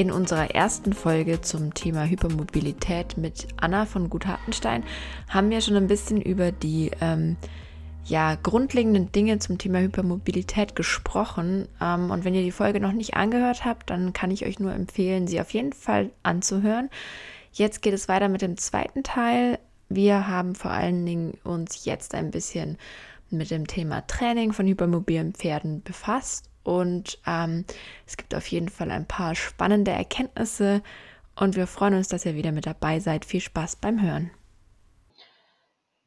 In unserer ersten Folge zum Thema Hypermobilität mit Anna von Gut Hartenstein haben wir schon ein bisschen über die ähm, ja, grundlegenden Dinge zum Thema Hypermobilität gesprochen. Ähm, und wenn ihr die Folge noch nicht angehört habt, dann kann ich euch nur empfehlen, sie auf jeden Fall anzuhören. Jetzt geht es weiter mit dem zweiten Teil. Wir haben vor allen Dingen uns jetzt ein bisschen mit dem Thema Training von hypermobilen Pferden befasst und ähm, es gibt auf jeden Fall ein paar spannende Erkenntnisse und wir freuen uns, dass ihr wieder mit dabei seid. Viel Spaß beim Hören.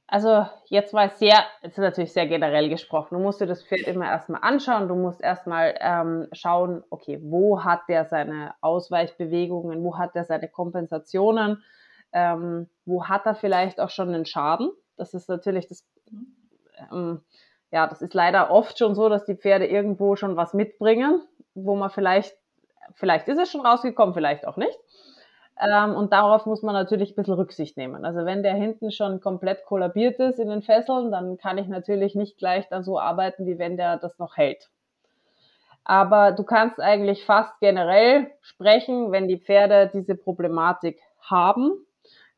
Also jetzt mal sehr, jetzt ist natürlich sehr generell gesprochen. Du musst dir das Pferd immer erstmal anschauen. Du musst erstmal ähm, schauen, okay, wo hat der seine Ausweichbewegungen, wo hat er seine Kompensationen, ähm, wo hat er vielleicht auch schon einen Schaden. Das ist natürlich das ähm, ja, das ist leider oft schon so, dass die Pferde irgendwo schon was mitbringen, wo man vielleicht, vielleicht ist es schon rausgekommen, vielleicht auch nicht. Ähm, und darauf muss man natürlich ein bisschen Rücksicht nehmen. Also wenn der hinten schon komplett kollabiert ist in den Fesseln, dann kann ich natürlich nicht gleich dann so arbeiten, wie wenn der das noch hält. Aber du kannst eigentlich fast generell sprechen, wenn die Pferde diese Problematik haben,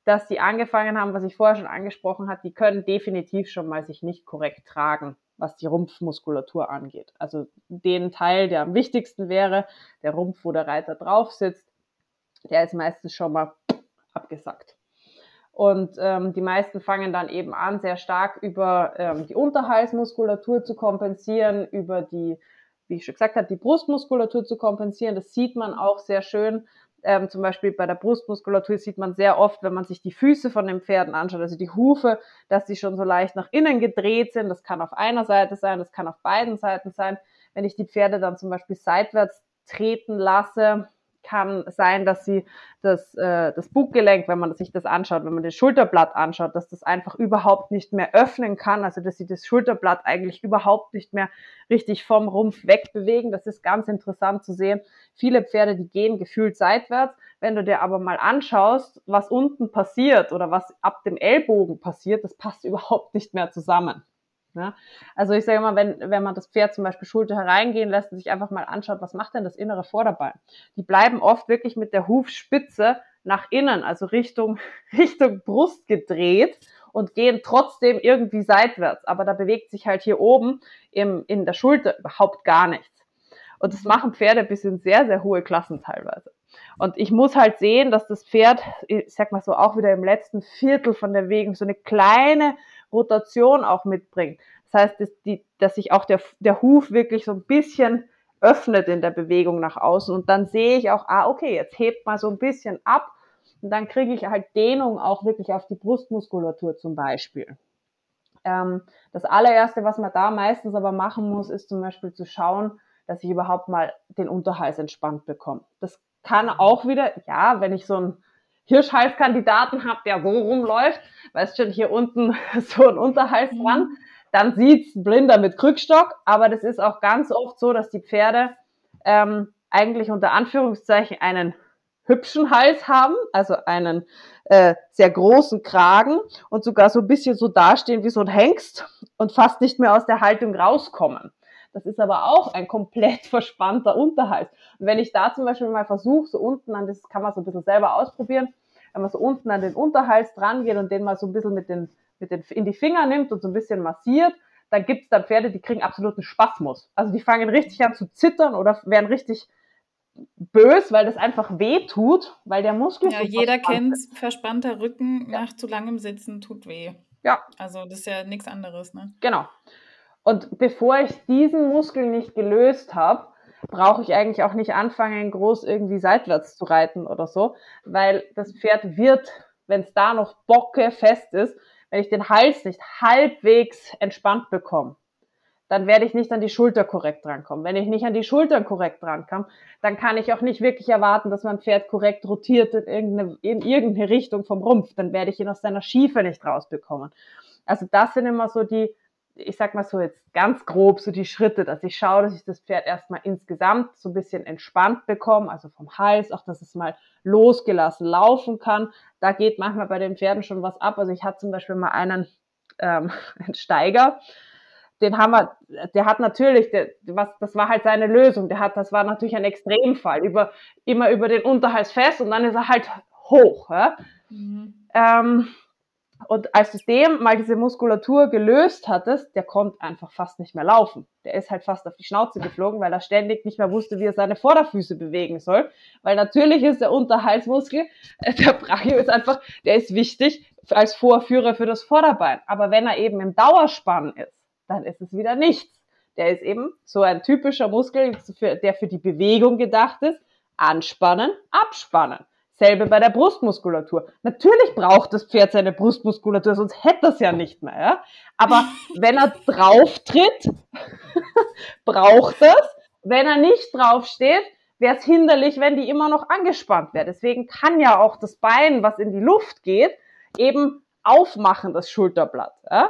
dass die angefangen haben, was ich vorher schon angesprochen habe, die können definitiv schon mal sich nicht korrekt tragen was die Rumpfmuskulatur angeht. Also den Teil, der am wichtigsten wäre, der Rumpf, wo der Reiter drauf sitzt, der ist meistens schon mal abgesackt. Und ähm, die meisten fangen dann eben an, sehr stark über ähm, die Unterhalsmuskulatur zu kompensieren, über die, wie ich schon gesagt habe, die Brustmuskulatur zu kompensieren. Das sieht man auch sehr schön ähm, zum Beispiel bei der Brustmuskulatur sieht man sehr oft, wenn man sich die Füße von den Pferden anschaut, also die Hufe, dass die schon so leicht nach innen gedreht sind. Das kann auf einer Seite sein, das kann auf beiden Seiten sein. Wenn ich die Pferde dann zum Beispiel seitwärts treten lasse, kann sein, dass sie das, äh, das Buggelenk, wenn man sich das anschaut, wenn man das Schulterblatt anschaut, dass das einfach überhaupt nicht mehr öffnen kann, also dass sie das Schulterblatt eigentlich überhaupt nicht mehr richtig vom Rumpf wegbewegen. Das ist ganz interessant zu sehen. Viele Pferde, die gehen gefühlt seitwärts. Wenn du dir aber mal anschaust, was unten passiert oder was ab dem Ellbogen passiert, das passt überhaupt nicht mehr zusammen. Ja? Also ich sage immer, wenn, wenn man das Pferd zum Beispiel Schulter hereingehen lässt und sich einfach mal anschaut, was macht denn das innere Vorderbein? Die bleiben oft wirklich mit der Hufspitze nach innen, also Richtung, Richtung Brust gedreht und gehen trotzdem irgendwie seitwärts. Aber da bewegt sich halt hier oben im, in der Schulter überhaupt gar nichts. Und das machen Pferde bis in sehr, sehr hohe Klassen teilweise. Und ich muss halt sehen, dass das Pferd, ich sag mal so, auch wieder im letzten Viertel von der Wegen so eine kleine Rotation auch mitbringt. Das heißt, dass, die, dass sich auch der, der Huf wirklich so ein bisschen öffnet in der Bewegung nach außen und dann sehe ich auch, ah, okay, jetzt hebt mal so ein bisschen ab und dann kriege ich halt Dehnung auch wirklich auf die Brustmuskulatur zum Beispiel. Ähm, das allererste, was man da meistens aber machen muss, ist zum Beispiel zu schauen, dass ich überhaupt mal den Unterhals entspannt bekomme. Das kann auch wieder, ja, wenn ich so einen Hirschhalskandidaten habe, der so rumläuft, weißt schon, hier unten so ein Unterhals mhm. dran, dann sieht's blinder mit Krückstock, aber das ist auch ganz oft so, dass die Pferde ähm, eigentlich unter Anführungszeichen einen hübschen Hals haben, also einen äh, sehr großen Kragen und sogar so ein bisschen so dastehen wie so ein Hengst und fast nicht mehr aus der Haltung rauskommen. Das ist aber auch ein komplett verspannter Unterhals. Und wenn ich da zum Beispiel mal versuche, so unten an das kann man so ein bisschen selber ausprobieren, wenn man so unten an den Unterhals dran geht und den mal so ein bisschen mit den, mit den in die Finger nimmt und so ein bisschen massiert, dann gibt es da Pferde, die kriegen absoluten Spasmus. Also die fangen richtig an zu zittern oder werden richtig bös, weil das einfach weh tut, weil der Muskel. Ja, jeder kennt verspannter Rücken ja. nach zu langem Sitzen tut weh. Ja. Also das ist ja nichts anderes, ne? Genau. Und bevor ich diesen Muskel nicht gelöst habe, brauche ich eigentlich auch nicht anfangen, groß irgendwie seitwärts zu reiten oder so, weil das Pferd wird, wenn es da noch bocke fest ist, wenn ich den Hals nicht halbwegs entspannt bekomme, dann werde ich nicht an die Schulter korrekt drankommen. Wenn ich nicht an die Schultern korrekt drankomme, dann kann ich auch nicht wirklich erwarten, dass mein Pferd korrekt rotiert in irgendeine, in irgendeine Richtung vom Rumpf. Dann werde ich ihn aus seiner Schiefe nicht rausbekommen. Also das sind immer so die, ich sag mal so jetzt ganz grob so die Schritte, dass ich schaue, dass ich das Pferd erstmal insgesamt so ein bisschen entspannt bekomme, also vom Hals, auch dass es mal losgelassen laufen kann. Da geht manchmal bei den Pferden schon was ab. Also ich hatte zum Beispiel mal einen, ähm, einen Steiger, den haben wir, der hat natürlich, der, was, das war halt seine Lösung. Der hat, das war natürlich ein Extremfall, über, immer über den Unterhals fest und dann ist er halt hoch. Ja? Mhm. Ähm, und als du dem mal diese Muskulatur gelöst hattest, der konnte einfach fast nicht mehr laufen. Der ist halt fast auf die Schnauze geflogen, weil er ständig nicht mehr wusste, wie er seine Vorderfüße bewegen soll. Weil natürlich ist der Unterhalsmuskel, äh, der Brachio ist einfach, der ist wichtig als Vorführer für das Vorderbein. Aber wenn er eben im Dauerspann ist, dann ist es wieder nichts. Der ist eben so ein typischer Muskel, der für die Bewegung gedacht ist. Anspannen, abspannen. Selbe bei der Brustmuskulatur. Natürlich braucht das Pferd seine Brustmuskulatur, sonst hätte es ja nicht mehr. Ja? Aber wenn er drauf tritt, braucht es. Wenn er nicht drauf steht, wäre es hinderlich, wenn die immer noch angespannt wäre. Deswegen kann ja auch das Bein, was in die Luft geht, eben aufmachen, das Schulterblatt. Ja?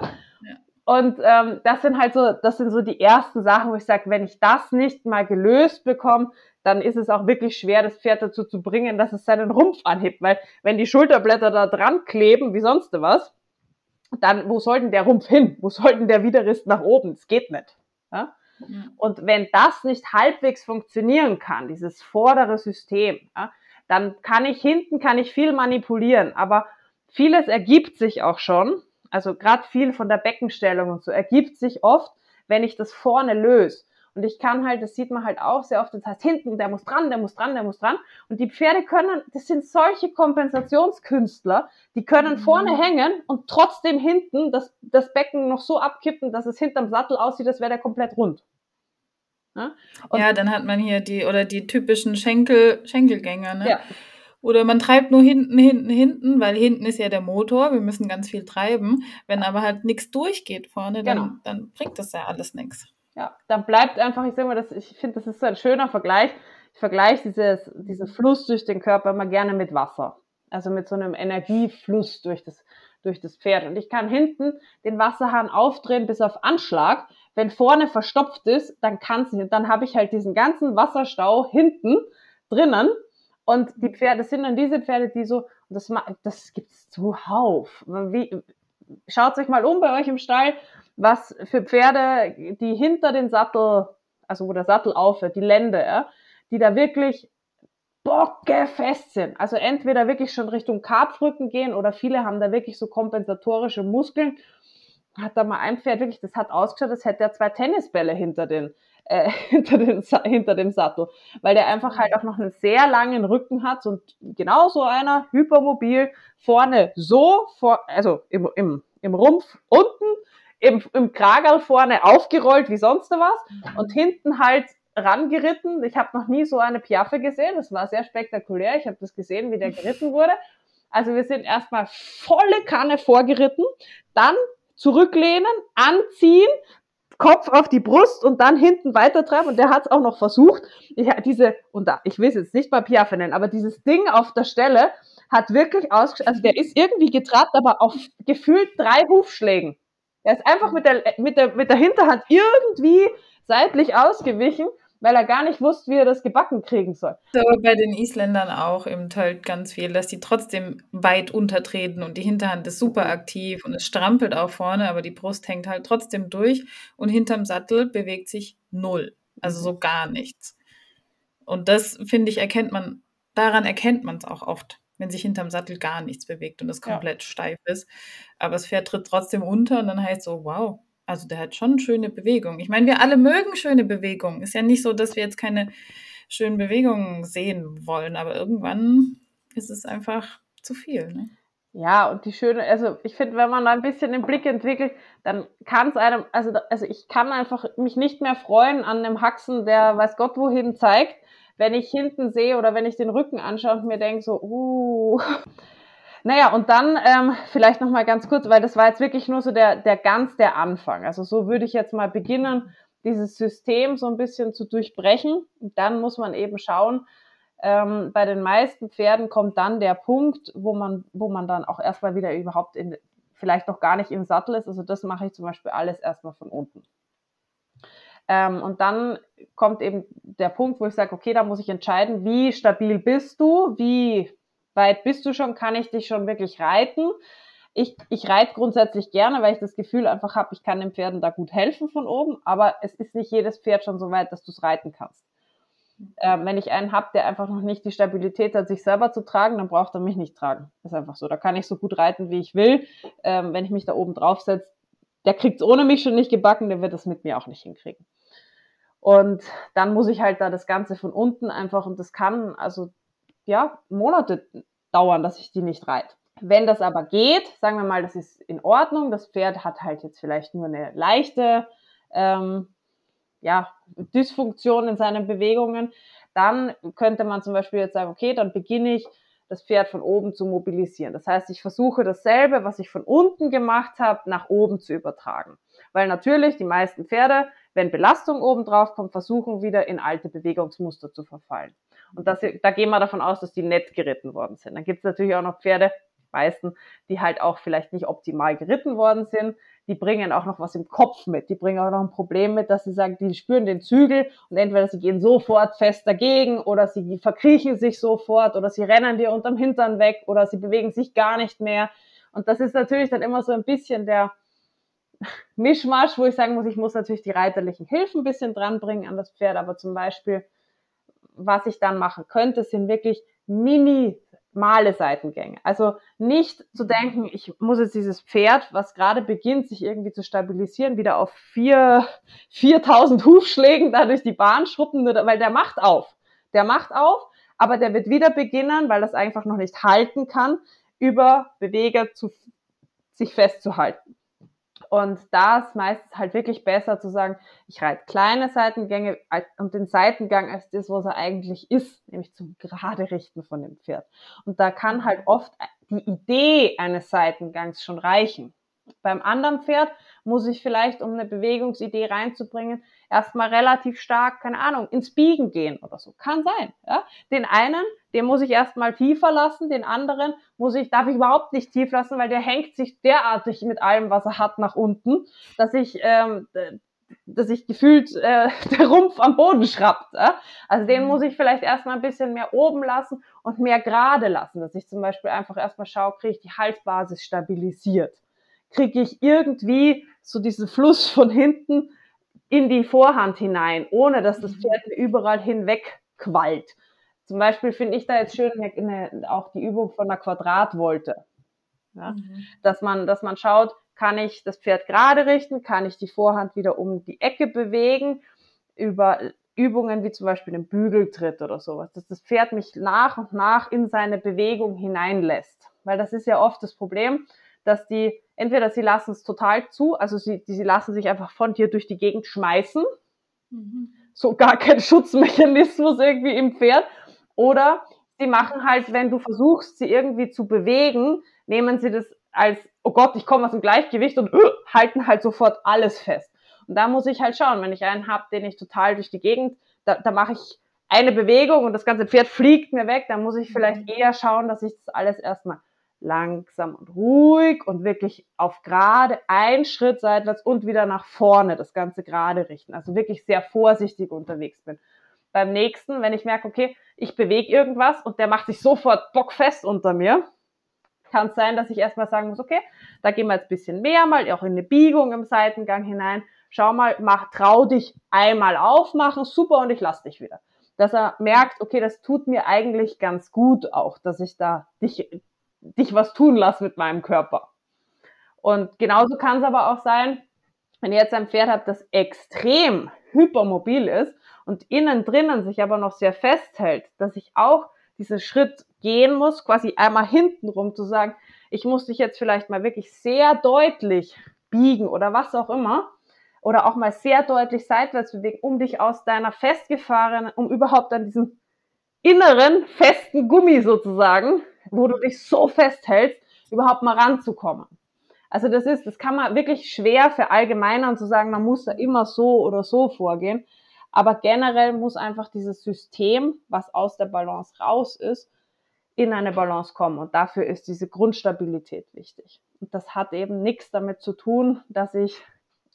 Und ähm, das sind halt so, das sind so die ersten Sachen, wo ich sage, wenn ich das nicht mal gelöst bekomme, dann ist es auch wirklich schwer, das Pferd dazu zu bringen, dass es seinen Rumpf anhebt. Weil wenn die Schulterblätter da dran kleben, wie sonst was, dann wo soll denn der Rumpf hin? Wo soll denn der Widerrist nach oben? Es geht nicht. Ja? Und wenn das nicht halbwegs funktionieren kann, dieses vordere System, ja, dann kann ich hinten kann ich viel manipulieren, aber vieles ergibt sich auch schon also gerade viel von der Beckenstellung und so ergibt sich oft, wenn ich das vorne löse. Und ich kann halt, das sieht man halt auch sehr oft, das heißt hinten, der muss dran, der muss dran, der muss dran. Und die Pferde können, das sind solche Kompensationskünstler, die können mhm. vorne hängen und trotzdem hinten das, das Becken noch so abkippen, dass es hinterm Sattel aussieht, als wäre der komplett rund. Ja? ja, dann hat man hier die, oder die typischen Schenkel, Schenkelgänger, ne? Ja. Oder man treibt nur hinten, hinten, hinten, weil hinten ist ja der Motor, wir müssen ganz viel treiben. Wenn aber halt nichts durchgeht vorne, dann, genau. dann bringt das ja alles nichts. Ja, dann bleibt einfach, ich sage mal, das, ich finde, das ist so ein schöner Vergleich. Ich vergleiche dieses, diesen Fluss durch den Körper immer gerne mit Wasser. Also mit so einem Energiefluss durch das, durch das Pferd. Und ich kann hinten den Wasserhahn aufdrehen bis auf Anschlag. Wenn vorne verstopft ist, dann kann's nicht. dann habe ich halt diesen ganzen Wasserstau hinten drinnen und die Pferde, sind dann diese Pferde, die so, das, das gibt's zuhauf. Wie, schaut euch mal um bei euch im Stall, was für Pferde, die hinter den Sattel, also wo der Sattel aufhört, die Lände, ja, die da wirklich bockefest sind. Also entweder wirklich schon Richtung Karpfrücken gehen oder viele haben da wirklich so kompensatorische Muskeln. Hat da mal ein Pferd wirklich, das hat ausgeschaut, als hätte er zwei Tennisbälle hinter den, äh, hinter, den, hinter dem Sattel, weil der einfach halt auch noch einen sehr langen Rücken hat und genau so einer, hypermobil, vorne so, vor, also im, im, im Rumpf unten, im, im Kragerl vorne aufgerollt wie sonst was und hinten halt rangeritten. Ich habe noch nie so eine Piaffe gesehen, das war sehr spektakulär, ich habe das gesehen, wie der geritten wurde. Also wir sind erstmal volle Kanne vorgeritten, dann zurücklehnen, anziehen, Kopf auf die Brust und dann hinten weitertreiben. Und der hat es auch noch versucht. Ich, diese, und da, ich will es jetzt nicht mal Piaffe nennen, aber dieses Ding auf der Stelle hat wirklich ausgeschaut, also der ist irgendwie getrabt, aber auf gefühlt drei Hufschlägen. Er ist einfach mit der, mit der, mit der Hinterhand irgendwie seitlich ausgewichen weil er gar nicht wusste, wie er das gebacken kriegen soll. Aber bei den Isländern auch im Tölt ganz viel, dass die trotzdem weit untertreten und die Hinterhand ist super aktiv und es strampelt auch vorne, aber die Brust hängt halt trotzdem durch und hinterm Sattel bewegt sich null. Also so gar nichts. Und das, finde ich, erkennt man, daran erkennt man es auch oft, wenn sich hinterm Sattel gar nichts bewegt und es komplett ja. steif ist. Aber das Pferd tritt trotzdem unter und dann heißt so, wow, also der hat schon schöne Bewegungen. Ich meine, wir alle mögen schöne Bewegungen. Ist ja nicht so, dass wir jetzt keine schönen Bewegungen sehen wollen, aber irgendwann ist es einfach zu viel. Ne? Ja, und die schöne, also ich finde, wenn man da ein bisschen den Blick entwickelt, dann kann es einem, also, also ich kann einfach mich nicht mehr freuen an einem Haxen, der weiß Gott wohin zeigt, wenn ich hinten sehe oder wenn ich den Rücken anschaue und mir denke so, uh, Naja, und dann ähm, vielleicht nochmal ganz kurz, weil das war jetzt wirklich nur so der, der ganz der Anfang. Also so würde ich jetzt mal beginnen, dieses System so ein bisschen zu durchbrechen. Und dann muss man eben schauen, ähm, bei den meisten Pferden kommt dann der Punkt, wo man, wo man dann auch erstmal wieder überhaupt in, vielleicht noch gar nicht im Sattel ist. Also das mache ich zum Beispiel alles erstmal von unten. Ähm, und dann kommt eben der Punkt, wo ich sage, okay, da muss ich entscheiden, wie stabil bist du, wie weit bist du schon, kann ich dich schon wirklich reiten. Ich, ich reite grundsätzlich gerne, weil ich das Gefühl einfach habe, ich kann den Pferden da gut helfen von oben, aber es ist nicht jedes Pferd schon so weit, dass du es reiten kannst. Ähm, wenn ich einen habe, der einfach noch nicht die Stabilität hat, sich selber zu tragen, dann braucht er mich nicht tragen. ist einfach so. Da kann ich so gut reiten, wie ich will. Ähm, wenn ich mich da oben drauf setze, der kriegt es ohne mich schon nicht gebacken, der wird es mit mir auch nicht hinkriegen. Und dann muss ich halt da das Ganze von unten einfach, und das kann also ja Monate dauern, dass ich die nicht reite. Wenn das aber geht, sagen wir mal, das ist in Ordnung, das Pferd hat halt jetzt vielleicht nur eine leichte ähm, ja, Dysfunktion in seinen Bewegungen, dann könnte man zum Beispiel jetzt sagen, okay, dann beginne ich das Pferd von oben zu mobilisieren. Das heißt, ich versuche dasselbe, was ich von unten gemacht habe, nach oben zu übertragen. Weil natürlich die meisten Pferde, wenn Belastung oben drauf kommt, versuchen wieder in alte Bewegungsmuster zu verfallen. Und das, da gehen wir davon aus, dass die nett geritten worden sind. Dann gibt es natürlich auch noch Pferde, meisten, die halt auch vielleicht nicht optimal geritten worden sind. Die bringen auch noch was im Kopf mit. Die bringen auch noch ein Problem mit, dass sie sagen, die spüren den Zügel und entweder sie gehen sofort fest dagegen oder sie verkriechen sich sofort oder sie rennen dir unterm Hintern weg oder sie bewegen sich gar nicht mehr. Und das ist natürlich dann immer so ein bisschen der, Mischmasch, wo ich sagen muss, ich muss natürlich die reiterlichen Hilfen ein bisschen dranbringen an das Pferd, aber zum Beispiel, was ich dann machen könnte, sind wirklich minimale Seitengänge. Also nicht zu denken, ich muss jetzt dieses Pferd, was gerade beginnt, sich irgendwie zu stabilisieren, wieder auf vier, 4000 Hufschlägen da durch die Bahn schruppen, weil der macht auf. Der macht auf, aber der wird wieder beginnen, weil das einfach noch nicht halten kann, über Beweger zu, sich festzuhalten. Und da ist meistens halt wirklich besser zu sagen, ich reite kleine Seitengänge und den Seitengang als das, was er eigentlich ist, nämlich zum gerade richten von dem Pferd. Und da kann halt oft die Idee eines Seitengangs schon reichen. Beim anderen Pferd muss ich vielleicht, um eine Bewegungsidee reinzubringen, erstmal relativ stark, keine Ahnung, ins Biegen gehen oder so. Kann sein. Ja? Den einen, den muss ich erstmal tiefer lassen, den anderen muss ich, darf ich überhaupt nicht tief lassen, weil der hängt sich derartig mit allem, was er hat, nach unten, dass ich, ähm, dass ich gefühlt äh, der Rumpf am Boden schrappt. Ja? Also den mhm. muss ich vielleicht erstmal ein bisschen mehr oben lassen und mehr gerade lassen, dass ich zum Beispiel einfach erstmal schaue, kriege ich die Halsbasis stabilisiert kriege ich irgendwie so diesen Fluss von hinten in die Vorhand hinein, ohne dass das mhm. Pferd überall hinweg quallt. Zum Beispiel finde ich da jetzt schön eine, auch die Übung von einer Quadratvolte. Ja? Mhm. Dass, man, dass man schaut, kann ich das Pferd gerade richten, kann ich die Vorhand wieder um die Ecke bewegen, über Übungen wie zum Beispiel den Bügeltritt oder sowas, dass das Pferd mich nach und nach in seine Bewegung hineinlässt. Weil das ist ja oft das Problem, dass die entweder sie lassen es total zu, also sie, sie lassen sich einfach von dir durch die Gegend schmeißen, mhm. so gar kein Schutzmechanismus irgendwie im Pferd, oder sie machen halt, wenn du versuchst, sie irgendwie zu bewegen, nehmen sie das als, oh Gott, ich komme aus dem Gleichgewicht und uh, halten halt sofort alles fest. Und da muss ich halt schauen, wenn ich einen habe, den ich total durch die Gegend, da, da mache ich eine Bewegung und das ganze Pferd fliegt mir weg, dann muss ich vielleicht mhm. eher schauen, dass ich das alles erstmal langsam und ruhig und wirklich auf gerade ein Schritt seitwärts und wieder nach vorne das Ganze gerade richten. Also wirklich sehr vorsichtig unterwegs bin. Beim nächsten, wenn ich merke, okay, ich bewege irgendwas und der macht sich sofort bockfest unter mir, kann es sein, dass ich erstmal sagen muss, okay, da gehen wir jetzt ein bisschen mehr mal, auch in eine Biegung im Seitengang hinein. Schau mal, mach, trau dich einmal aufmachen, super, und ich lass dich wieder. Dass er merkt, okay, das tut mir eigentlich ganz gut auch, dass ich da dich dich was tun lasse mit meinem Körper. Und genauso kann es aber auch sein, wenn ihr jetzt ein Pferd habt, das extrem hypermobil ist und innen drinnen sich aber noch sehr festhält, dass ich auch diesen Schritt gehen muss, quasi einmal hintenrum zu sagen, ich muss dich jetzt vielleicht mal wirklich sehr deutlich biegen oder was auch immer oder auch mal sehr deutlich seitwärts bewegen, um dich aus deiner festgefahrenen, um überhaupt an diesen inneren festen Gummi sozusagen wo du dich so festhältst, überhaupt mal ranzukommen. Also das ist, das kann man wirklich schwer verallgemeinern zu sagen, man muss da immer so oder so vorgehen. Aber generell muss einfach dieses System, was aus der Balance raus ist, in eine Balance kommen. Und dafür ist diese Grundstabilität wichtig. Und das hat eben nichts damit zu tun, dass ich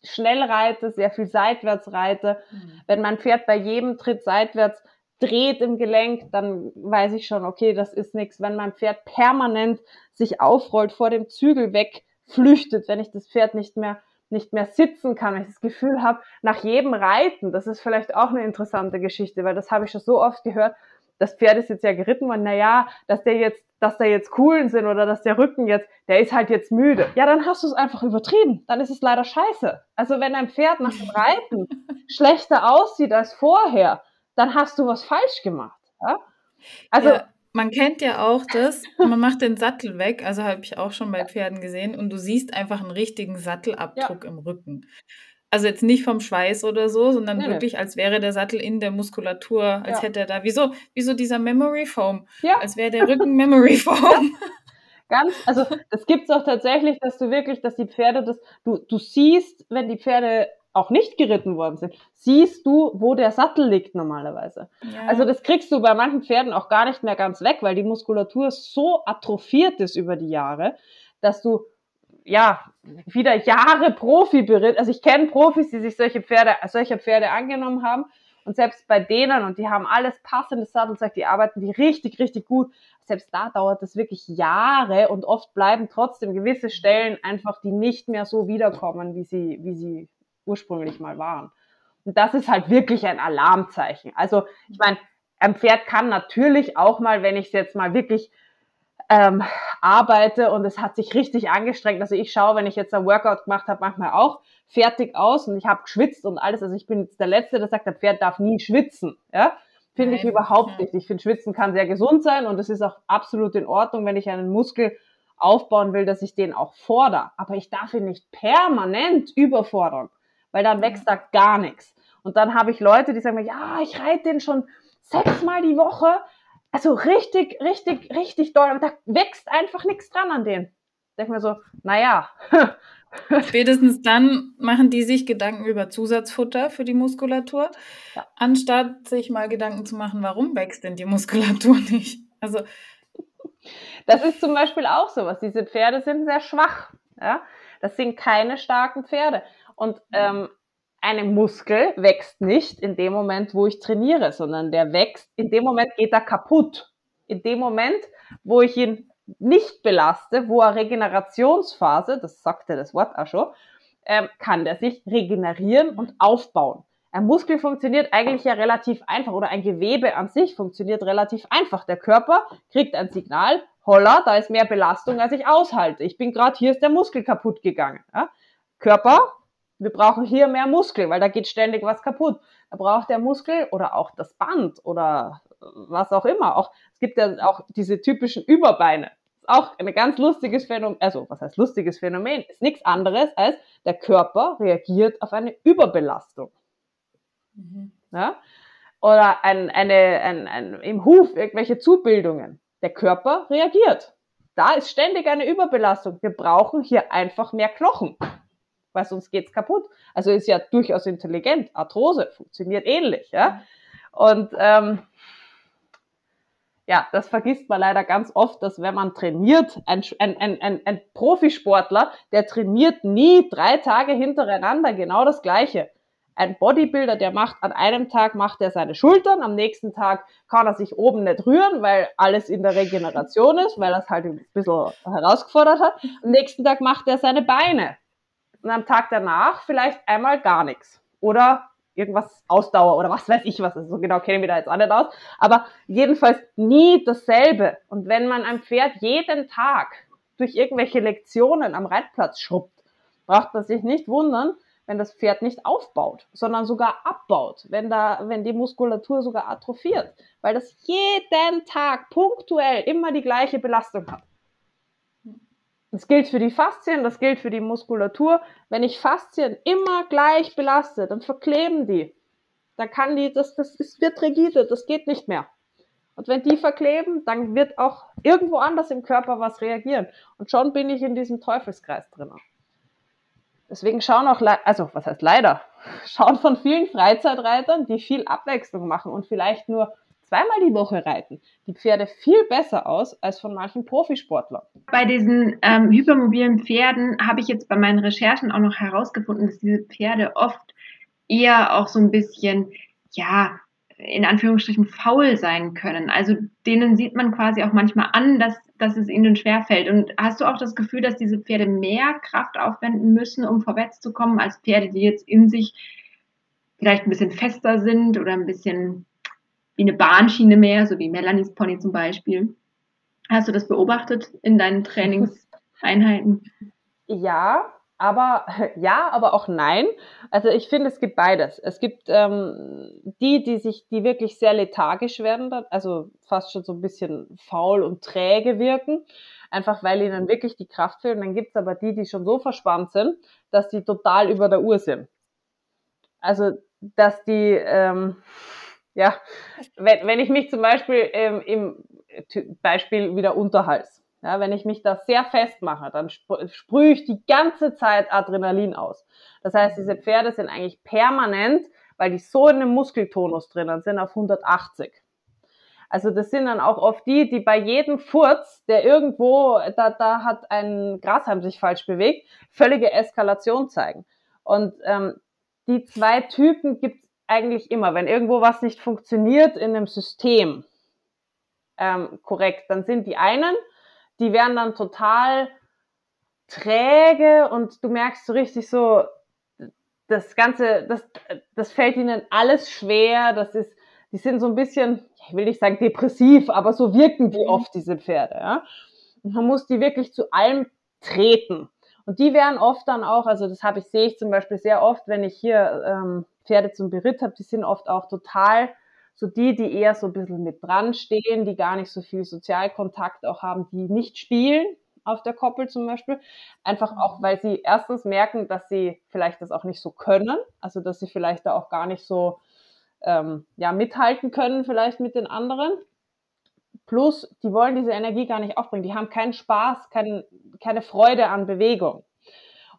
schnell reite, sehr viel seitwärts reite. Mhm. Wenn mein Pferd bei jedem Tritt seitwärts dreht im Gelenk, dann weiß ich schon, okay, das ist nichts. Wenn mein Pferd permanent sich aufrollt, vor dem Zügel wegflüchtet, wenn ich das Pferd nicht mehr nicht mehr sitzen kann, wenn ich das Gefühl habe, nach jedem Reiten, das ist vielleicht auch eine interessante Geschichte, weil das habe ich schon so oft gehört, das Pferd ist jetzt ja geritten worden, naja, dass der jetzt, dass da jetzt Kuhlen sind oder dass der Rücken jetzt, der ist halt jetzt müde. Ja, dann hast du es einfach übertrieben. Dann ist es leider scheiße. Also wenn ein Pferd nach dem Reiten schlechter aussieht als vorher, dann hast du was falsch gemacht. Ja? Also ja, man kennt ja auch das, man macht den Sattel weg, also habe ich auch schon bei Pferden gesehen, und du siehst einfach einen richtigen Sattelabdruck ja. im Rücken. Also jetzt nicht vom Schweiß oder so, sondern nee, wirklich, als wäre der Sattel in der Muskulatur, als ja. hätte er da, wieso, wieso dieser Memory Foam, ja. als wäre der Rücken Memory Foam. Ganz, also das gibt es auch tatsächlich, dass du wirklich, dass die Pferde das, du, du siehst, wenn die Pferde auch nicht geritten worden sind, siehst du, wo der Sattel liegt normalerweise. Ja. Also das kriegst du bei manchen Pferden auch gar nicht mehr ganz weg, weil die Muskulatur so atrophiert ist über die Jahre, dass du ja wieder Jahre Profi beritt. Also ich kenne Profis, die sich solche Pferde, solche Pferde angenommen haben. Und selbst bei denen, und die haben alles passendes Sattelzeug, die arbeiten die richtig, richtig gut. Selbst da dauert es wirklich Jahre und oft bleiben trotzdem gewisse Stellen einfach, die nicht mehr so wiederkommen, wie sie, wie sie ursprünglich mal waren. Und das ist halt wirklich ein Alarmzeichen. Also ich meine, ein Pferd kann natürlich auch mal, wenn ich es jetzt mal wirklich ähm, arbeite und es hat sich richtig angestrengt. Also ich schaue, wenn ich jetzt ein Workout gemacht habe, manchmal auch fertig aus und ich habe geschwitzt und alles. Also ich bin jetzt der Letzte, der sagt, der Pferd darf nie schwitzen. Ja? Finde ich überhaupt nicht. Ich finde, Schwitzen kann sehr gesund sein und es ist auch absolut in Ordnung, wenn ich einen Muskel aufbauen will, dass ich den auch fordere. Aber ich darf ihn nicht permanent überfordern, weil dann wächst da gar nichts. Und dann habe ich Leute, die sagen mir, ja, ich reite den schon sechsmal die Woche, also richtig, richtig, richtig doll. Aber da wächst einfach nichts dran an denen. Ich denke mir so, naja. Spätestens dann machen die sich Gedanken über Zusatzfutter für die Muskulatur, ja. anstatt sich mal Gedanken zu machen, warum wächst denn die Muskulatur nicht? Also das ist zum Beispiel auch sowas. Diese Pferde sind sehr schwach. Ja? Das sind keine starken Pferde. Und ähm, ein Muskel wächst nicht in dem Moment, wo ich trainiere, sondern der wächst, in dem Moment geht er kaputt. In dem Moment, wo ich ihn nicht belaste, wo er Regenerationsphase, das sagte das Wort auch schon, ähm, kann der sich regenerieren und aufbauen. Ein Muskel funktioniert eigentlich ja relativ einfach oder ein Gewebe an sich funktioniert relativ einfach. Der Körper kriegt ein Signal, holla, da ist mehr Belastung, als ich aushalte. Ich bin gerade, hier ist der Muskel kaputt gegangen. Ja? Körper wir brauchen hier mehr Muskel, weil da geht ständig was kaputt. Da braucht der Muskel oder auch das Band oder was auch immer. Auch, es gibt ja auch diese typischen Überbeine. Ist auch ein ganz lustiges Phänomen. Also, was heißt lustiges Phänomen? Ist nichts anderes als der Körper reagiert auf eine Überbelastung. Mhm. Ja? Oder ein, eine, ein, ein, im Huf irgendwelche Zubildungen. Der Körper reagiert. Da ist ständig eine Überbelastung. Wir brauchen hier einfach mehr Knochen weil sonst geht's kaputt. Also ist ja durchaus intelligent. Arthrose funktioniert ähnlich, ja. Und ähm, ja, das vergisst man leider ganz oft, dass wenn man trainiert, ein, ein, ein, ein Profisportler, der trainiert nie drei Tage hintereinander genau das Gleiche. Ein Bodybuilder, der macht an einem Tag macht er seine Schultern, am nächsten Tag kann er sich oben nicht rühren, weil alles in der Regeneration ist, weil er es halt ein bisschen herausgefordert hat. Am nächsten Tag macht er seine Beine und am Tag danach vielleicht einmal gar nichts. Oder irgendwas Ausdauer oder was weiß ich was. Also so genau kenne ich mich da jetzt auch nicht aus. Aber jedenfalls nie dasselbe. Und wenn man ein Pferd jeden Tag durch irgendwelche Lektionen am Reitplatz schrubbt, braucht man sich nicht wundern, wenn das Pferd nicht aufbaut, sondern sogar abbaut, wenn da, wenn die Muskulatur sogar atrophiert, weil das jeden Tag punktuell immer die gleiche Belastung hat. Das gilt für die Faszien, das gilt für die Muskulatur. Wenn ich Faszien immer gleich belaste, dann verkleben die. Da kann die, das, das ist, wird rigide, das geht nicht mehr. Und wenn die verkleben, dann wird auch irgendwo anders im Körper was reagieren. Und schon bin ich in diesem Teufelskreis drin. Deswegen schauen auch, also was heißt leider, schauen von vielen Freizeitreitern, die viel Abwechslung machen und vielleicht nur zweimal die Woche reiten, die Pferde viel besser aus als von manchen Profisportlern. Bei diesen ähm, hypermobilen Pferden habe ich jetzt bei meinen Recherchen auch noch herausgefunden, dass diese Pferde oft eher auch so ein bisschen, ja, in Anführungsstrichen faul sein können. Also denen sieht man quasi auch manchmal an, dass, dass es ihnen schwerfällt. Und hast du auch das Gefühl, dass diese Pferde mehr Kraft aufwenden müssen, um vorwärts zu kommen, als Pferde, die jetzt in sich vielleicht ein bisschen fester sind oder ein bisschen wie eine Bahnschiene mehr, so wie Melanies Pony zum Beispiel. Hast du das beobachtet in deinen Trainingseinheiten? Ja, aber ja, aber auch nein. Also ich finde, es gibt beides. Es gibt ähm, die, die sich, die wirklich sehr lethargisch werden, also fast schon so ein bisschen faul und träge wirken, einfach weil ihnen wirklich die Kraft fehlt. Und dann gibt es aber die, die schon so verspannt sind, dass die total über der Uhr sind. Also dass die ähm, ja, wenn, wenn ich mich zum Beispiel ähm, im Beispiel wieder Unterhals, ja, wenn ich mich da sehr fest mache, dann sp sprühe ich die ganze Zeit Adrenalin aus. Das heißt, diese Pferde sind eigentlich permanent, weil die so in einem Muskeltonus drinnen sind, auf 180. Also das sind dann auch oft die, die bei jedem Furz, der irgendwo, da, da hat ein Grashalm sich falsch bewegt, völlige Eskalation zeigen. Und ähm, die zwei Typen gibt eigentlich immer, wenn irgendwo was nicht funktioniert in einem System ähm, korrekt, dann sind die einen, die werden dann total träge und du merkst so richtig so, das Ganze, das, das fällt ihnen alles schwer, das ist, die sind so ein bisschen, ich will nicht sagen depressiv, aber so wirken die mhm. oft, diese Pferde, ja. Und man muss die wirklich zu allem treten. Und die werden oft dann auch, also das habe ich, sehe ich zum Beispiel sehr oft, wenn ich hier ähm, Pferde zum Beritt habe, die sind oft auch total so die, die eher so ein bisschen mit dran stehen, die gar nicht so viel Sozialkontakt auch haben, die nicht spielen auf der Koppel zum Beispiel. Einfach auch, weil sie erstens merken, dass sie vielleicht das auch nicht so können, also dass sie vielleicht da auch gar nicht so ähm, ja, mithalten können, vielleicht mit den anderen. Plus, die wollen diese Energie gar nicht aufbringen. Die haben keinen Spaß, kein, keine Freude an Bewegung.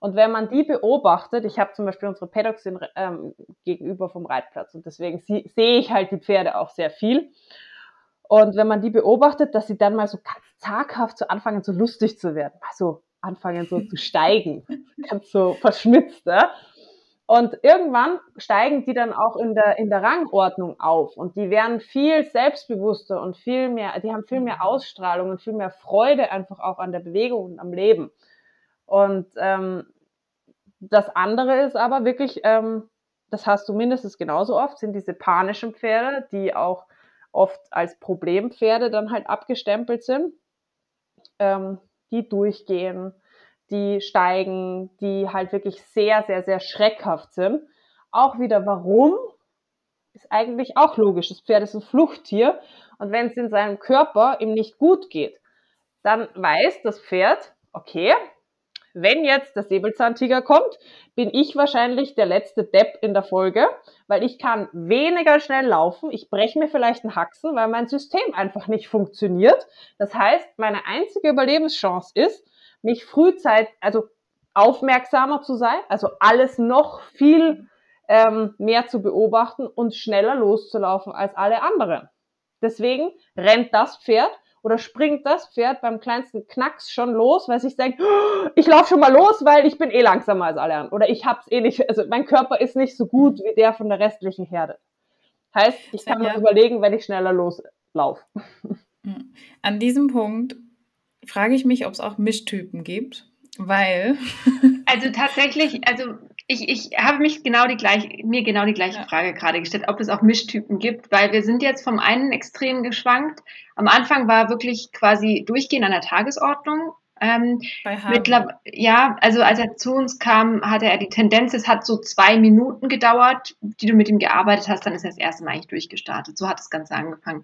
Und wenn man die beobachtet, ich habe zum Beispiel unsere Paddocks in, ähm, gegenüber vom Reitplatz und deswegen sehe ich halt die Pferde auch sehr viel. Und wenn man die beobachtet, dass sie dann mal so ganz zaghaft so anfangen, so lustig zu werden, also anfangen so zu steigen, ganz so verschmitzt. Ja? Und irgendwann steigen die dann auch in der, in der Rangordnung auf und die werden viel selbstbewusster und viel mehr, die haben viel mehr Ausstrahlung und viel mehr Freude einfach auch an der Bewegung und am Leben. Und ähm, das andere ist aber wirklich, ähm, das hast du mindestens genauso oft, sind diese panischen Pferde, die auch oft als Problempferde dann halt abgestempelt sind, ähm, die durchgehen, die steigen, die halt wirklich sehr, sehr, sehr schreckhaft sind. Auch wieder, warum? Ist eigentlich auch logisch. Das Pferd ist ein Fluchttier und wenn es in seinem Körper ihm nicht gut geht, dann weiß das Pferd, okay, wenn jetzt der Säbelzahntiger kommt, bin ich wahrscheinlich der letzte Depp in der Folge, weil ich kann weniger schnell laufen. Ich breche mir vielleicht einen Haxen, weil mein System einfach nicht funktioniert. Das heißt, meine einzige Überlebenschance ist, mich frühzeitig, also aufmerksamer zu sein, also alles noch viel ähm, mehr zu beobachten und schneller loszulaufen als alle anderen. Deswegen rennt das Pferd oder springt das Pferd beim kleinsten Knacks schon los, weil sich denkt, oh, ich laufe schon mal los, weil ich bin eh langsamer als alle anderen. Oder ich hab's eh nicht, also mein Körper ist nicht so gut wie der von der restlichen Herde. Heißt, ich kann mir überlegen, wenn ich schneller loslaufe. An diesem Punkt frage ich mich, ob es auch Mischtypen gibt, weil. Also tatsächlich, also ich, ich habe mich genau die gleiche, mir genau die gleiche ja. Frage gerade gestellt, ob es auch Mischtypen gibt, weil wir sind jetzt vom einen Extrem geschwankt. Am Anfang war wirklich quasi durchgehend an der Tagesordnung. Ähm, ja, also als er zu uns kam, hatte er die Tendenz, es hat so zwei Minuten gedauert, die du mit ihm gearbeitet hast, dann ist er das erste Mal eigentlich durchgestartet. So hat das Ganze angefangen.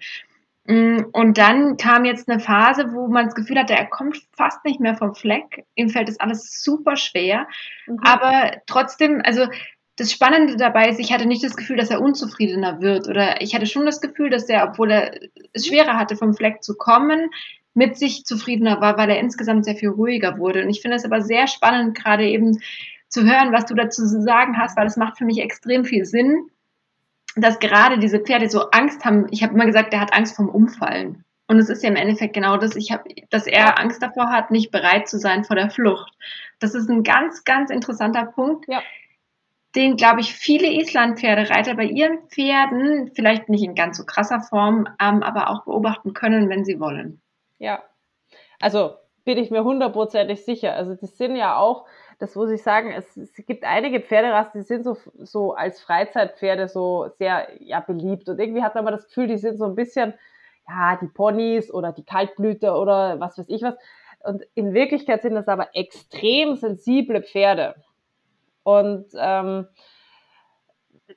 Mm, und dann kam jetzt eine Phase, wo man das Gefühl hatte, er kommt fast nicht mehr vom Fleck. Ihm fällt das alles super schwer. Mhm. Aber trotzdem, also das Spannende dabei ist, ich hatte nicht das Gefühl, dass er unzufriedener wird oder ich hatte schon das Gefühl, dass er, obwohl er es schwerer hatte, vom Fleck zu kommen, mit sich zufriedener war, weil er insgesamt sehr viel ruhiger wurde. Und ich finde es aber sehr spannend, gerade eben zu hören, was du dazu zu sagen hast, weil es macht für mich extrem viel Sinn, dass gerade diese Pferde so Angst haben. Ich habe immer gesagt, der hat Angst vom Umfallen. Und es ist ja im Endeffekt genau das, ich hab, dass er Angst davor hat, nicht bereit zu sein vor der Flucht. Das ist ein ganz, ganz interessanter Punkt. Ja den, glaube ich, viele Islandpferdereiter bei ihren Pferden, vielleicht nicht in ganz so krasser Form, ähm, aber auch beobachten können, wenn sie wollen. Ja, also bin ich mir hundertprozentig sicher. Also das sind ja auch, das muss ich sagen, es, es gibt einige Pferderassen, die sind so, so als Freizeitpferde so sehr ja, beliebt. Und irgendwie hat man das Gefühl, die sind so ein bisschen, ja, die Ponys oder die Kaltblüter oder was weiß ich was. Und in Wirklichkeit sind das aber extrem sensible Pferde. Und ähm,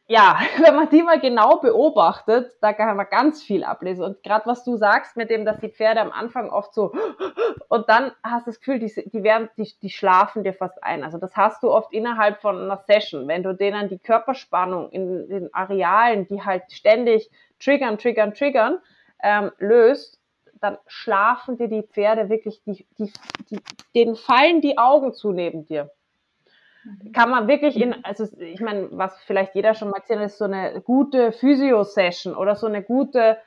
ja, wenn man die mal genau beobachtet, da kann man ganz viel ablesen. Und gerade was du sagst mit dem, dass die Pferde am Anfang oft so und dann hast du das Gefühl, die, die, werden, die, die schlafen dir fast ein. Also das hast du oft innerhalb von einer Session, wenn du denen die Körperspannung in den Arealen, die halt ständig triggern, triggern, triggern, ähm, löst, dann schlafen dir die Pferde wirklich, die, die, die, denen fallen die Augen zu neben dir. Kann man wirklich in, also ich meine, was vielleicht jeder schon mal gesehen hat, ist so eine gute Physio-Session oder so eine gute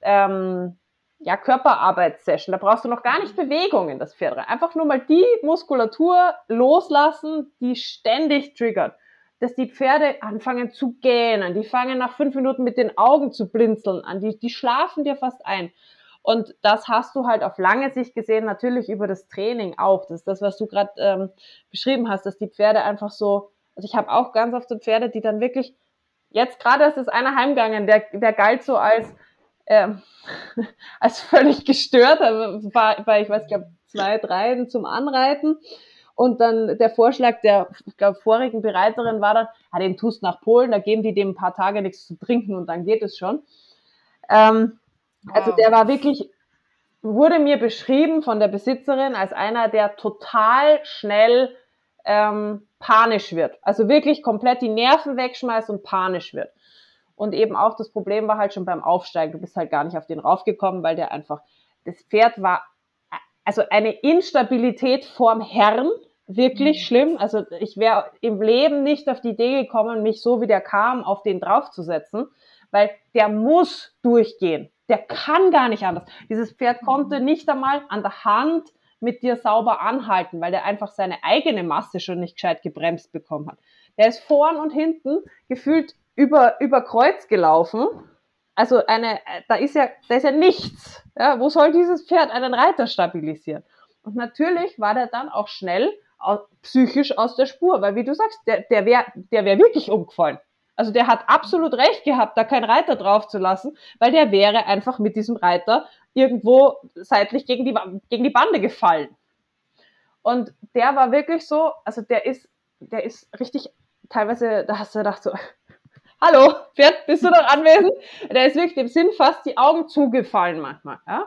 ähm, ja, Körperarbeitssession. Da brauchst du noch gar nicht Bewegung in das Pferd rein. Einfach nur mal die Muskulatur loslassen, die ständig triggert. Dass die Pferde anfangen zu gähnen, die fangen nach fünf Minuten mit den Augen zu blinzeln an, die, die schlafen dir fast ein. Und das hast du halt auf lange Sicht gesehen, natürlich über das Training auch. Das ist das, was du gerade ähm, beschrieben hast, dass die Pferde einfach so, also ich habe auch ganz oft so Pferde, die dann wirklich, jetzt gerade ist es einer heimgegangen, der, der galt so als, ähm, als völlig gestört, war, war ich weiß, ich glaube, zwei, drei zum Anreiten. Und dann der Vorschlag der, ich glaube, vorigen Bereiterin war dann, ah, den tust nach Polen, da geben die dem ein paar Tage nichts zu trinken und dann geht es schon. Ähm, also der war wirklich, wurde mir beschrieben von der Besitzerin als einer, der total schnell ähm, panisch wird. Also wirklich komplett die Nerven wegschmeißt und panisch wird. Und eben auch das Problem war halt schon beim Aufsteigen. Du bist halt gar nicht auf den raufgekommen, weil der einfach, das Pferd war, also eine Instabilität vorm Herrn, wirklich mhm. schlimm. Also ich wäre im Leben nicht auf die Idee gekommen, mich so wie der kam, auf den draufzusetzen, weil der muss durchgehen. Der kann gar nicht anders. Dieses Pferd konnte mhm. nicht einmal an der Hand mit dir sauber anhalten, weil der einfach seine eigene Masse schon nicht gescheit gebremst bekommen hat. Der ist vorn und hinten gefühlt über, über Kreuz gelaufen. Also eine, da ist ja, da ist ja nichts. Ja, wo soll dieses Pferd einen Reiter stabilisieren? Und natürlich war der dann auch schnell psychisch aus der Spur, weil wie du sagst, der, der wäre der wär wirklich umgefallen. Also der hat absolut recht gehabt, da keinen Reiter drauf zu lassen, weil der wäre einfach mit diesem Reiter irgendwo seitlich gegen die, gegen die Bande gefallen. Und der war wirklich so, also der ist, der ist richtig, teilweise, da hast du gedacht so, hallo, Pferd, bist du noch anwesend? Der ist wirklich dem Sinn fast die Augen zugefallen manchmal, ja.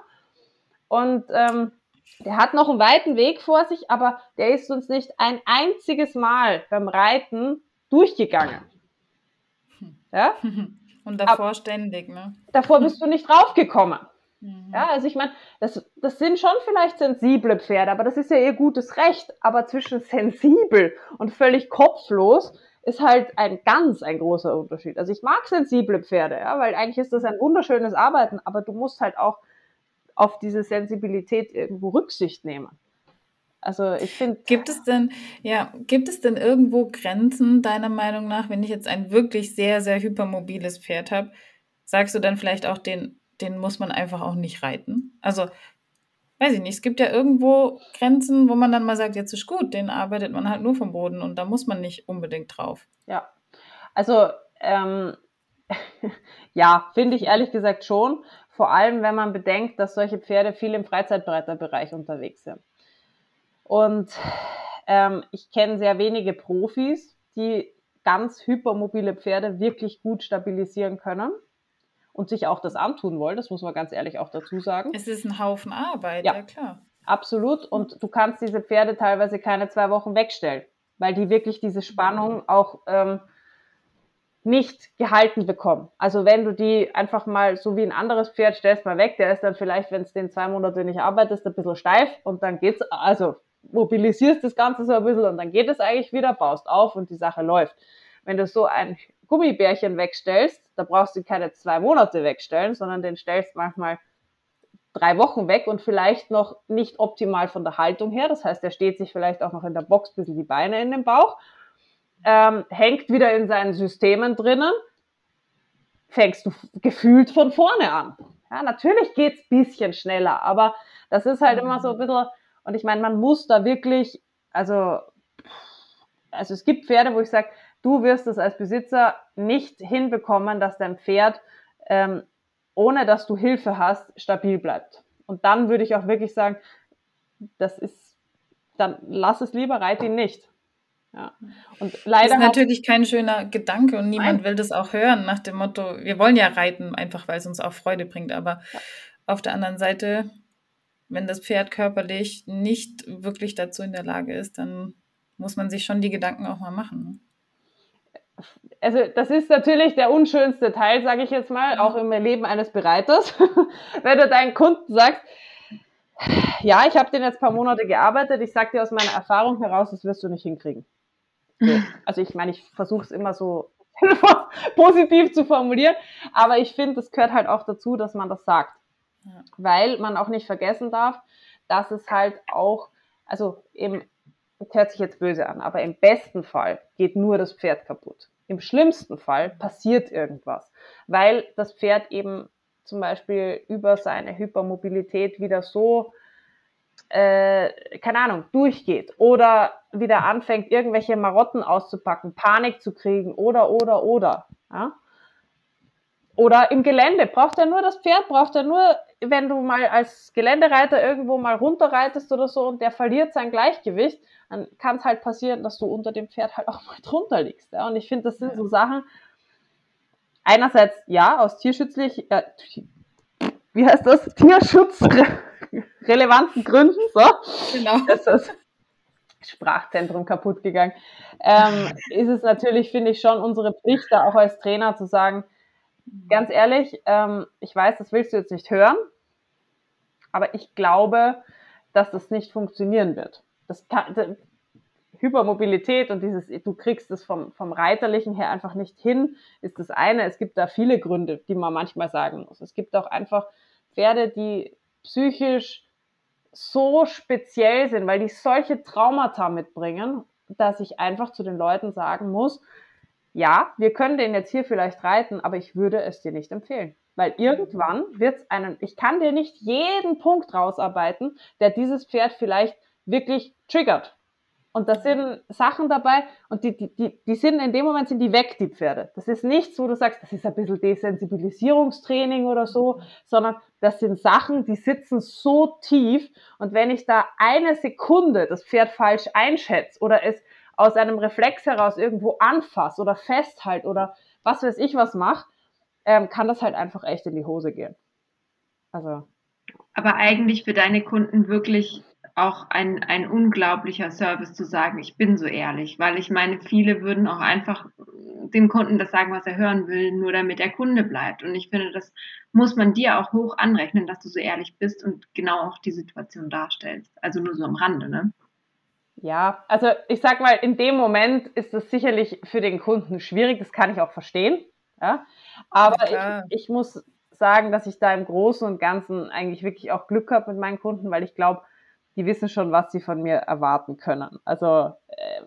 Und ähm, der hat noch einen weiten Weg vor sich, aber der ist uns nicht ein einziges Mal beim Reiten durchgegangen. Ja? Und davor Aber ständig, ne? Davor bist du nicht draufgekommen. Mhm. Ja, also ich meine, das, das sind schon vielleicht sensible Pferde, aber das ist ja ihr gutes Recht. Aber zwischen sensibel und völlig kopflos ist halt ein ganz ein großer Unterschied. Also ich mag sensible Pferde, ja, weil eigentlich ist das ein wunderschönes Arbeiten, aber du musst halt auch auf diese Sensibilität irgendwo Rücksicht nehmen. Also ich finde. Gibt es denn, ja, gibt es denn irgendwo Grenzen, deiner Meinung nach, wenn ich jetzt ein wirklich sehr, sehr hypermobiles Pferd habe, sagst du dann vielleicht auch, den, den muss man einfach auch nicht reiten? Also, weiß ich nicht, es gibt ja irgendwo Grenzen, wo man dann mal sagt, jetzt ist gut, den arbeitet man halt nur vom Boden und da muss man nicht unbedingt drauf. Ja. Also, ähm, ja, finde ich ehrlich gesagt schon. Vor allem, wenn man bedenkt, dass solche Pferde viel im Freizeitbreiterbereich unterwegs sind. Und ähm, ich kenne sehr wenige Profis, die ganz hypermobile Pferde wirklich gut stabilisieren können und sich auch das antun wollen. Das muss man ganz ehrlich auch dazu sagen. Es ist ein Haufen Arbeit, ja, ja klar. Absolut. Und du kannst diese Pferde teilweise keine zwei Wochen wegstellen, weil die wirklich diese Spannung auch ähm, nicht gehalten bekommen. Also wenn du die einfach mal so wie ein anderes Pferd stellst mal weg, der ist dann vielleicht, wenn es den zwei Monate nicht arbeitest, ein bisschen steif und dann geht's, also mobilisierst das Ganze so ein bisschen und dann geht es eigentlich wieder, baust auf und die Sache läuft. Wenn du so ein Gummibärchen wegstellst, da brauchst du keine zwei Monate wegstellen, sondern den stellst manchmal drei Wochen weg und vielleicht noch nicht optimal von der Haltung her. Das heißt, er steht sich vielleicht auch noch in der Box ein bisschen die Beine in den Bauch ähm, hängt wieder in seinen Systemen drinnen, fängst du gefühlt von vorne an. Ja, natürlich geht's bisschen schneller, aber das ist halt immer so ein bisschen, und ich meine, man muss da wirklich, also, also es gibt Pferde, wo ich sage, du wirst es als Besitzer nicht hinbekommen, dass dein Pferd, ähm, ohne dass du Hilfe hast, stabil bleibt. Und dann würde ich auch wirklich sagen, das ist, dann lass es lieber, reite ihn nicht. Ja. Und leider das ist natürlich kein schöner Gedanke und niemand Nein. will das auch hören nach dem Motto, wir wollen ja reiten, einfach weil es uns auch Freude bringt. Aber ja. auf der anderen Seite, wenn das Pferd körperlich nicht wirklich dazu in der Lage ist, dann muss man sich schon die Gedanken auch mal machen. Ne? Also das ist natürlich der unschönste Teil, sage ich jetzt mal, auch im Leben eines Bereiters. wenn du deinen Kunden sagst, ja, ich habe den jetzt ein paar Monate gearbeitet, ich sage dir aus meiner Erfahrung heraus, das wirst du nicht hinkriegen. So. Also ich meine, ich versuche es immer so positiv zu formulieren, aber ich finde, es gehört halt auch dazu, dass man das sagt. Weil man auch nicht vergessen darf, dass es halt auch, also im, das hört sich jetzt böse an, aber im besten Fall geht nur das Pferd kaputt. Im schlimmsten Fall passiert irgendwas, weil das Pferd eben zum Beispiel über seine Hypermobilität wieder so äh, keine Ahnung, durchgeht oder wieder anfängt, irgendwelche Marotten auszupacken, Panik zu kriegen oder, oder, oder. Ja? Oder im Gelände, braucht er nur das Pferd, braucht er nur, wenn du mal als Geländereiter irgendwo mal runterreitest oder so und der verliert sein Gleichgewicht, dann kann es halt passieren, dass du unter dem Pferd halt auch mal drunter liegst. Ja? Und ich finde, das sind so Sachen, einerseits ja, aus tierschützlich, äh, wie heißt das? Tierschutz relevanten Gründen, so. Genau. Das ist Sprachzentrum kaputt gegangen. Ähm, ist es natürlich, finde ich, schon unsere Pflicht, da auch als Trainer zu sagen, ganz ehrlich, ähm, ich weiß, das willst du jetzt nicht hören, aber ich glaube, dass das nicht funktionieren wird. Das kann, Hypermobilität und dieses, du kriegst es vom, vom Reiterlichen her einfach nicht hin, ist das eine. Es gibt da viele Gründe, die man manchmal sagen muss. Es gibt auch einfach Pferde, die psychisch so speziell sind, weil die solche Traumata mitbringen, dass ich einfach zu den Leuten sagen muss, ja, wir können den jetzt hier vielleicht reiten, aber ich würde es dir nicht empfehlen. Weil irgendwann wird es einen, ich kann dir nicht jeden Punkt rausarbeiten, der dieses Pferd vielleicht wirklich triggert. Und da sind Sachen dabei und die, die, die, die sind in dem Moment sind die weg, die Pferde. Das ist nichts, wo du sagst, das ist ein bisschen Desensibilisierungstraining oder so, sondern das sind Sachen, die sitzen so tief und wenn ich da eine Sekunde das Pferd falsch einschätze oder es aus einem Reflex heraus irgendwo anfasse oder festhalte oder was weiß ich was mache, ähm, kann das halt einfach echt in die Hose gehen. Also. Aber eigentlich für deine Kunden wirklich auch ein, ein unglaublicher Service zu sagen, ich bin so ehrlich, weil ich meine, viele würden auch einfach dem Kunden das sagen, was er hören will, nur damit der Kunde bleibt. Und ich finde, das muss man dir auch hoch anrechnen, dass du so ehrlich bist und genau auch die Situation darstellst. Also nur so am Rande, ne? Ja, also ich sag mal, in dem Moment ist es sicherlich für den Kunden schwierig, das kann ich auch verstehen. Ja? Aber ich, ich muss sagen, dass ich da im Großen und Ganzen eigentlich wirklich auch Glück habe mit meinen Kunden, weil ich glaube, die wissen schon, was sie von mir erwarten können. Also äh,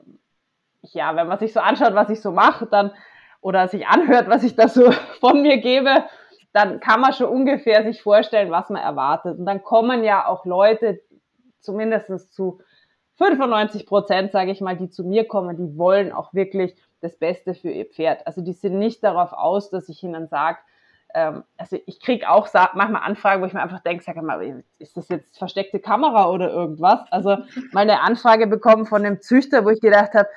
ja, wenn man sich so anschaut, was ich so mache, dann oder sich anhört, was ich da so von mir gebe, dann kann man schon ungefähr sich vorstellen, was man erwartet. Und dann kommen ja auch Leute, zumindest zu 95 Prozent, sage ich mal, die zu mir kommen, die wollen auch wirklich das Beste für ihr Pferd. Also die sind nicht darauf aus, dass ich ihnen sage, ähm, also ich kriege auch manchmal Anfragen, wo ich mir einfach denke, sag mal, ist das jetzt versteckte Kamera oder irgendwas? Also mal eine Anfrage bekommen von einem Züchter, wo ich gedacht habe,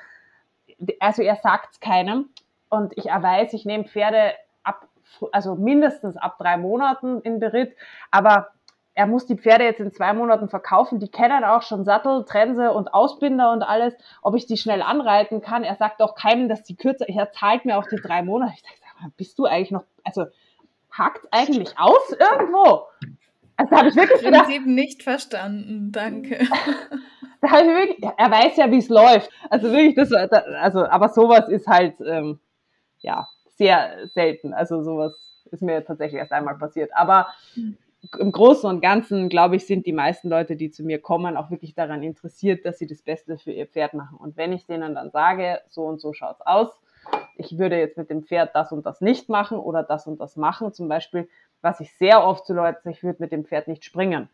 also er sagt es keinem und ich weiß, ich nehme Pferde ab, also mindestens ab drei Monaten in Beritt, aber er muss die Pferde jetzt in zwei Monaten verkaufen. Die kennen auch schon Sattel, Trense und Ausbinder und alles, ob ich die schnell anreiten kann. Er sagt auch keinem, dass die kürzer, er zahlt mir auch die drei Monate. Ich sage, bist du eigentlich noch, also hakt eigentlich aus irgendwo? Also habe ich wirklich gedacht, Prinzip nicht verstanden, danke. da habe ich wirklich, er weiß ja, wie es läuft. Also wirklich, das, also, aber sowas ist halt, ähm, ja, sehr selten. Also sowas ist mir tatsächlich erst einmal passiert. Aber im Großen und Ganzen, glaube ich, sind die meisten Leute, die zu mir kommen, auch wirklich daran interessiert, dass sie das Beste für ihr Pferd machen. Und wenn ich denen dann sage, so und so schaut's aus, ich würde jetzt mit dem Pferd das und das nicht machen oder das und das machen, zum Beispiel, was ich sehr oft zu Leuten sage, ich würde mit dem Pferd nicht springen.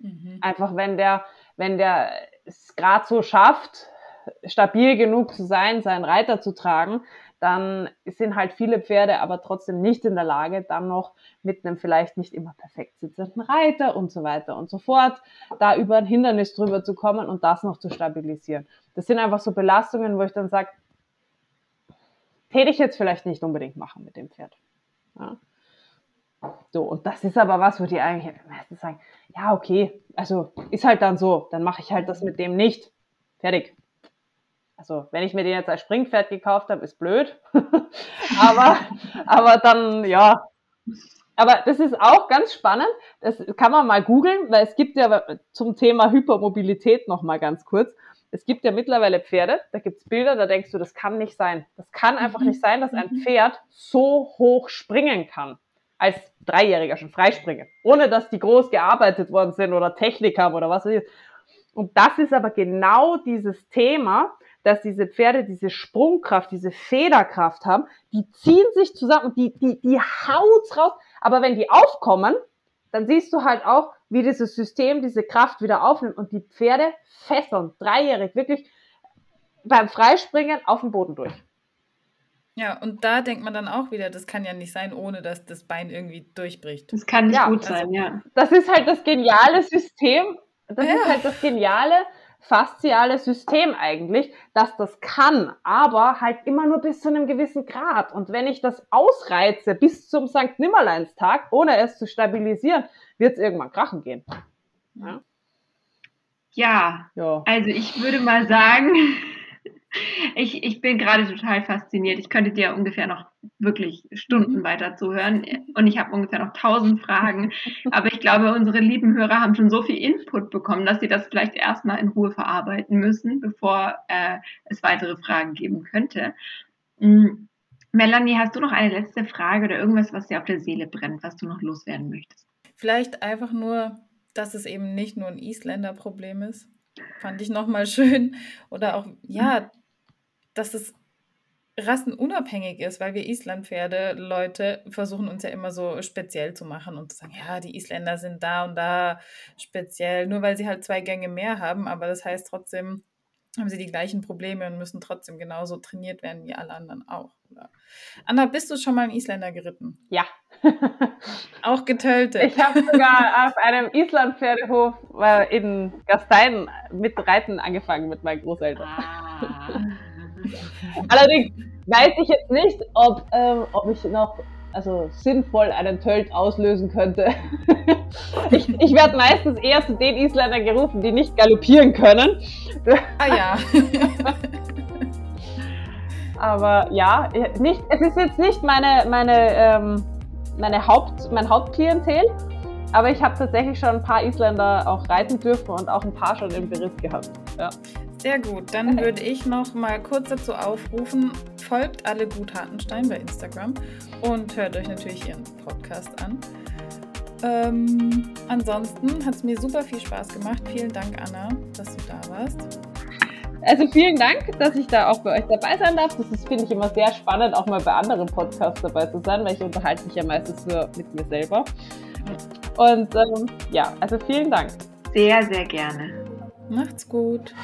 Mhm. Einfach wenn der, wenn der es gerade so schafft, stabil genug zu sein, seinen Reiter zu tragen, dann sind halt viele Pferde aber trotzdem nicht in der Lage, dann noch mit einem vielleicht nicht immer perfekt sitzenden Reiter und so weiter und so fort, da über ein Hindernis drüber zu kommen und das noch zu stabilisieren. Das sind einfach so Belastungen, wo ich dann sage, täte ich jetzt vielleicht nicht unbedingt machen mit dem Pferd. Ja. So, und das ist aber was, wo die eigentlich meistens sagen, ja, okay, also ist halt dann so, dann mache ich halt das mit dem nicht. Fertig also wenn ich mir den jetzt als Springpferd gekauft habe, ist blöd. aber, aber dann, ja. Aber das ist auch ganz spannend. Das kann man mal googeln, weil es gibt ja zum Thema Hypermobilität noch mal ganz kurz. Es gibt ja mittlerweile Pferde, da gibt's Bilder, da denkst du, das kann nicht sein. Das kann einfach nicht sein, dass ein mhm. Pferd so hoch springen kann. Als Dreijähriger schon freispringen. Ohne dass die groß gearbeitet worden sind oder Technik haben oder was weiß ich. Und das ist aber genau dieses Thema, dass diese Pferde diese Sprungkraft, diese Federkraft haben, die ziehen sich zusammen und die, die, die haut's raus. Aber wenn die aufkommen, dann siehst du halt auch, wie dieses System diese Kraft wieder aufnimmt und die Pferde fesseln, dreijährig, wirklich beim Freispringen auf dem Boden durch. Ja, und da denkt man dann auch wieder, das kann ja nicht sein, ohne dass das Bein irgendwie durchbricht. Das kann nicht ja, gut sein, also, ja. Das ist halt das geniale System. Das ja. ist halt das geniale fasziale System eigentlich, dass das kann, aber halt immer nur bis zu einem gewissen Grad. Und wenn ich das ausreize bis zum St. Nimmerleinstag, ohne es zu stabilisieren, wird es irgendwann krachen gehen. Ja. Ja, ja, also ich würde mal sagen, ich, ich bin gerade total fasziniert. Ich könnte dir ungefähr noch wirklich Stunden mhm. weiter zuhören und ich habe ungefähr noch tausend Fragen. Aber ich glaube, unsere lieben Hörer haben schon so viel Input bekommen, dass sie das vielleicht erstmal in Ruhe verarbeiten müssen, bevor äh, es weitere Fragen geben könnte. Mhm. Melanie, hast du noch eine letzte Frage oder irgendwas, was dir auf der Seele brennt, was du noch loswerden möchtest? Vielleicht einfach nur, dass es eben nicht nur ein Isländer-Problem ist. Fand ich nochmal schön. Oder auch, ja, dass es rassenunabhängig ist, weil wir Islandpferde, Leute, versuchen uns ja immer so speziell zu machen und zu sagen, ja, die Isländer sind da und da speziell, nur weil sie halt zwei Gänge mehr haben, aber das heißt trotzdem, haben sie die gleichen Probleme und müssen trotzdem genauso trainiert werden wie alle anderen auch. Anna, bist du schon mal einen Isländer geritten? Ja. auch getötet. Ich habe sogar auf einem Islandpferdehof äh, in Gastein mit Reiten angefangen mit meinen Großeltern. Ah. Allerdings weiß ich jetzt nicht, ob, ähm, ob ich noch also sinnvoll einen Tölt auslösen könnte. ich, ich werde meistens eher zu den Isländern gerufen, die nicht galoppieren können. Ah ja. Aber ja, nicht, es ist jetzt nicht meine, meine, ähm, meine Haupt, mein Hauptklientel, aber ich habe tatsächlich schon ein paar Isländer auch reiten dürfen und auch ein paar schon im Beritt gehabt. Ja. Sehr gut, dann würde ich noch mal kurz dazu aufrufen, folgt alle Gut Hartenstein bei Instagram und hört euch natürlich ihren Podcast an. Ähm, ansonsten hat es mir super viel Spaß gemacht. Vielen Dank, Anna, dass du da warst. Also vielen Dank, dass ich da auch bei euch dabei sein darf. Das ist, finde ich, immer sehr spannend, auch mal bei anderen Podcasts dabei zu sein, weil ich unterhalte mich ja meistens nur mit mir selber. Und ähm, ja, also vielen Dank. Sehr, sehr gerne. Macht's gut.